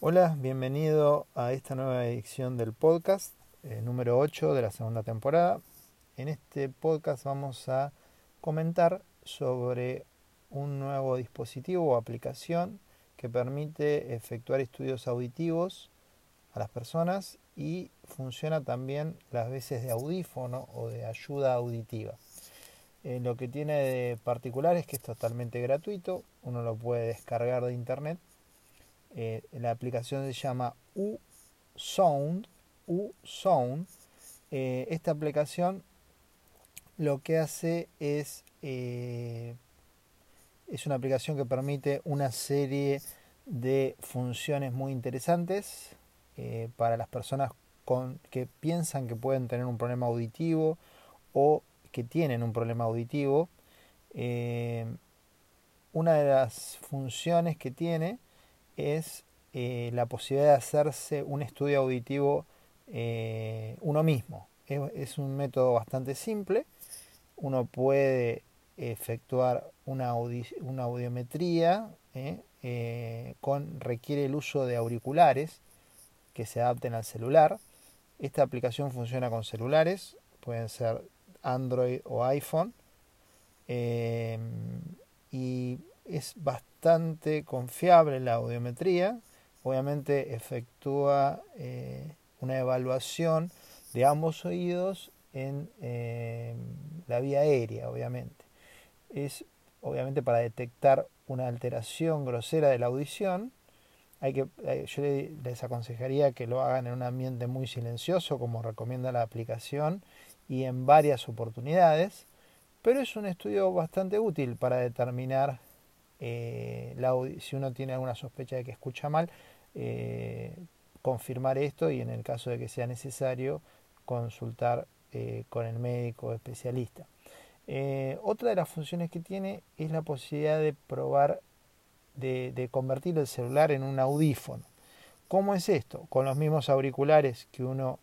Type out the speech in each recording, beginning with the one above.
Hola, bienvenido a esta nueva edición del podcast eh, número 8 de la segunda temporada. En este podcast vamos a comentar sobre un nuevo dispositivo o aplicación que permite efectuar estudios auditivos a las personas y funciona también las veces de audífono o de ayuda auditiva. Eh, lo que tiene de particular es que es totalmente gratuito, uno lo puede descargar de internet eh, la aplicación se llama U-Sound. U-Sound. Eh, esta aplicación lo que hace es, eh, es una aplicación que permite una serie de funciones muy interesantes para las personas con, que piensan que pueden tener un problema auditivo o que tienen un problema auditivo. una de las funciones que tiene es eh, la posibilidad de hacerse un estudio auditivo eh, uno mismo. Es, un método bastante simple. Uno puede efectuar una, audiometría, eh, con, requiere el uso de auriculares que se adapten al celular. Esta aplicación funciona con celulares, pueden ser Android o iPhone. Es bastante confiable la audiometría. Obviamente efectúa eh, una evaluación de ambos oídos en eh, la vía aérea, obviamente. Es obviamente para detectar una alteración grosera de la audición. Hay que, eh, yo les aconsejaría que lo hagan en un ambiente muy silencioso, como recomienda la aplicación, y en varias oportunidades. Pero es un estudio bastante útil para determinar eh, si uno tiene alguna sospecha de que escucha mal, eh, confirmar esto y en el caso de que sea necesario consultar eh, con el médico especialista. otra de las funciones que tiene es la posibilidad de probar de, convertir el celular en un audífono. ¿Cómo es esto? Con los mismos auriculares que uno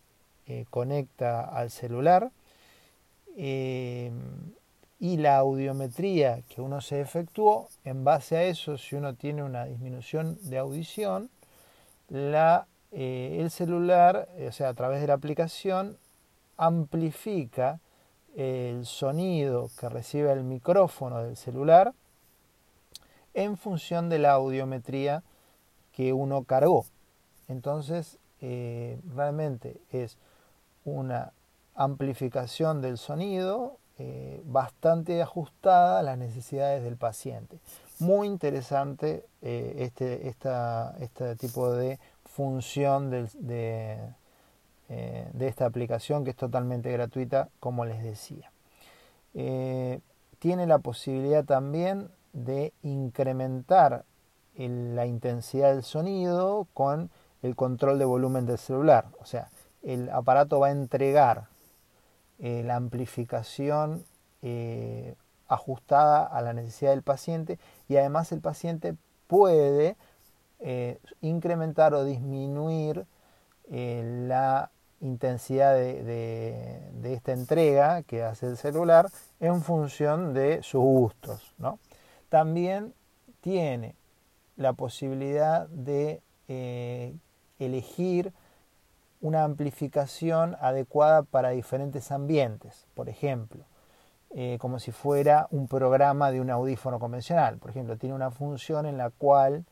conecta al celular y la audiometría que uno se efectuó, en base a eso, si uno tiene una disminución de audición, eh, el celular, o sea, a través de la aplicación, amplifica el sonido que recibe el micrófono del celular en función de la audiometría que uno cargó. Entonces, eh, realmente es una amplificación del sonido eh, bastante ajustada a las necesidades del paciente. Muy interesante eh, este, este tipo de función de, eh, de, esta aplicación que es totalmente gratuita, como les decía. tiene la posibilidad también de incrementar la intensidad del sonido con el control de volumen del celular. O sea, el aparato va a entregar eh, la amplificación eh, ajustada a la necesidad del paciente y además el paciente puede eh, incrementar o disminuir la intensidad de, esta entrega que hace el celular en función de sus gustos. También tiene la posibilidad de elegir una amplificación adecuada para diferentes ambientes, por ejemplo, eh, como si fuera un programa de un audífono convencional. Por ejemplo, tiene una función en la cual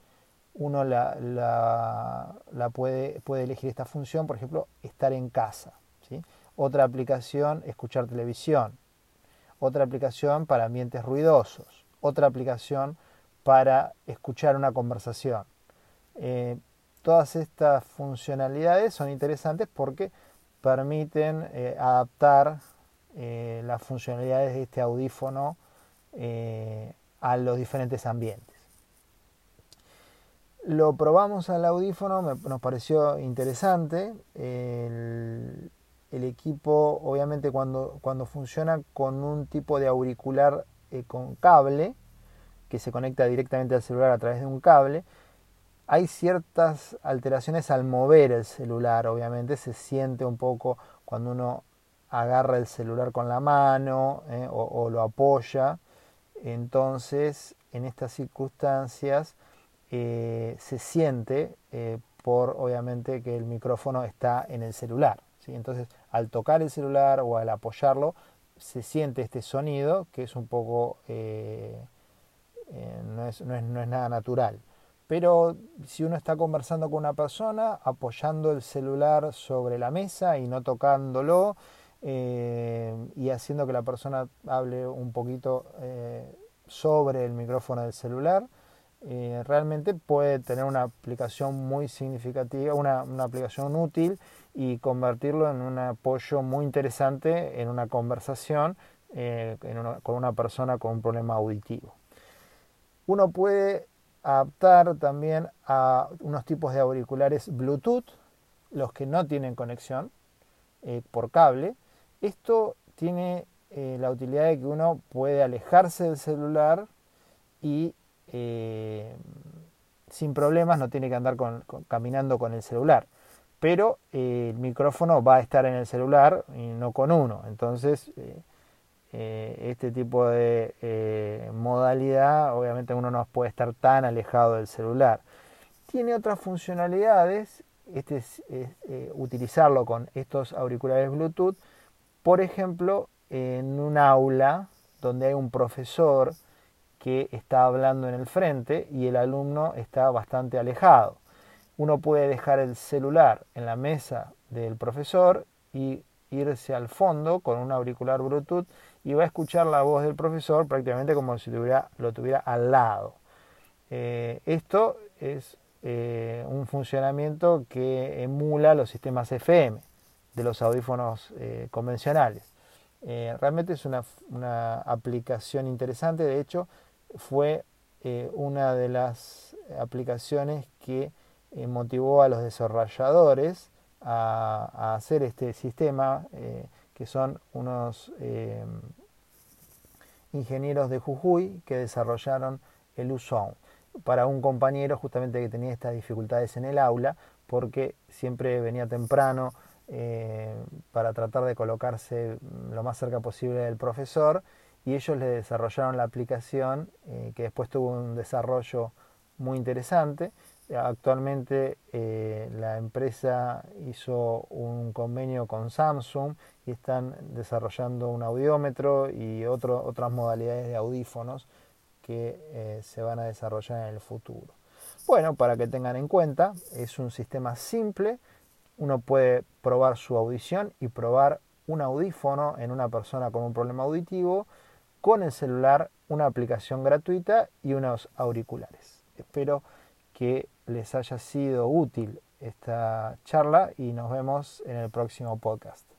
uno la, puede, puede, elegir esta función, por ejemplo, estar en casa. ¿sí? Otra aplicación, escuchar televisión. Otra aplicación para ambientes ruidosos. Otra aplicación para escuchar una conversación. Eh, Todas estas funcionalidades son interesantes porque permiten eh, adaptar eh, las funcionalidades de este audífono eh, a los diferentes ambientes. Lo probamos al audífono, nos pareció interesante. El, equipo, obviamente, cuando, cuando, funciona con un tipo de auricular con cable, que se conecta directamente al celular a través de un cable, hay ciertas alteraciones al mover el celular, obviamente se siente un poco cuando uno agarra el celular con la mano eh, o, lo apoya. Entonces, en estas circunstancias eh, se siente eh, por obviamente que el micrófono está en el celular. Entonces, al tocar el celular o al apoyarlo, se siente este sonido que es un poco, no, es, no, es, no, es, nada natural. Pero si uno está conversando con una persona, apoyando el celular sobre la mesa y no tocándolo, eh, y haciendo que la persona hable un poquito sobre el micrófono del celular, realmente puede tener una aplicación muy significativa, una, una aplicación útil y convertirlo en un apoyo muy interesante en una conversación eh, con una persona con un problema auditivo. Uno puede adaptar también a unos tipos de auriculares Bluetooth, los que no tienen conexión eh, por cable. Esto tiene eh, la utilidad de que uno puede alejarse del celular y sin problemas no tiene que andar caminando con el celular pero eh, el micrófono va a estar en el celular y no con uno. Entonces, eh, eh, este tipo de modalidad, obviamente uno no puede estar tan alejado del celular. Tiene otras funcionalidades, este es, utilizarlo con estos auriculares Bluetooth, por ejemplo, en un aula donde hay un profesor que está hablando en el frente y el alumno está bastante alejado uno puede dejar el celular en la mesa del profesor y irse al fondo con un auricular Bluetooth y va a escuchar la voz del profesor prácticamente como si lo tuviera al lado. Eh, esto es eh, un funcionamiento que emula los sistemas FM de los audífonos eh, convencionales. realmente es una, aplicación interesante, de hecho fue una de las aplicaciones que motivó a los desarrolladores a, hacer este sistema, eh, que son unos eh, ingenieros de Jujuy que desarrollaron el USON para un compañero justamente que tenía estas dificultades en el aula, porque siempre venía temprano para tratar de colocarse lo más cerca posible del profesor y ellos le desarrollaron la aplicación que después tuvo un desarrollo muy interesante Actualmente eh, la empresa hizo un convenio con Samsung y están desarrollando un audiómetro y otras modalidades de audífonos que eh, se van a desarrollar en el futuro. Bueno, para que tengan en cuenta, es un sistema simple. Uno puede probar su audición y probar un audífono en una persona con un problema auditivo con el celular, una aplicación gratuita y unos auriculares. Espero que les haya sido útil esta charla y nos vemos en el próximo podcast.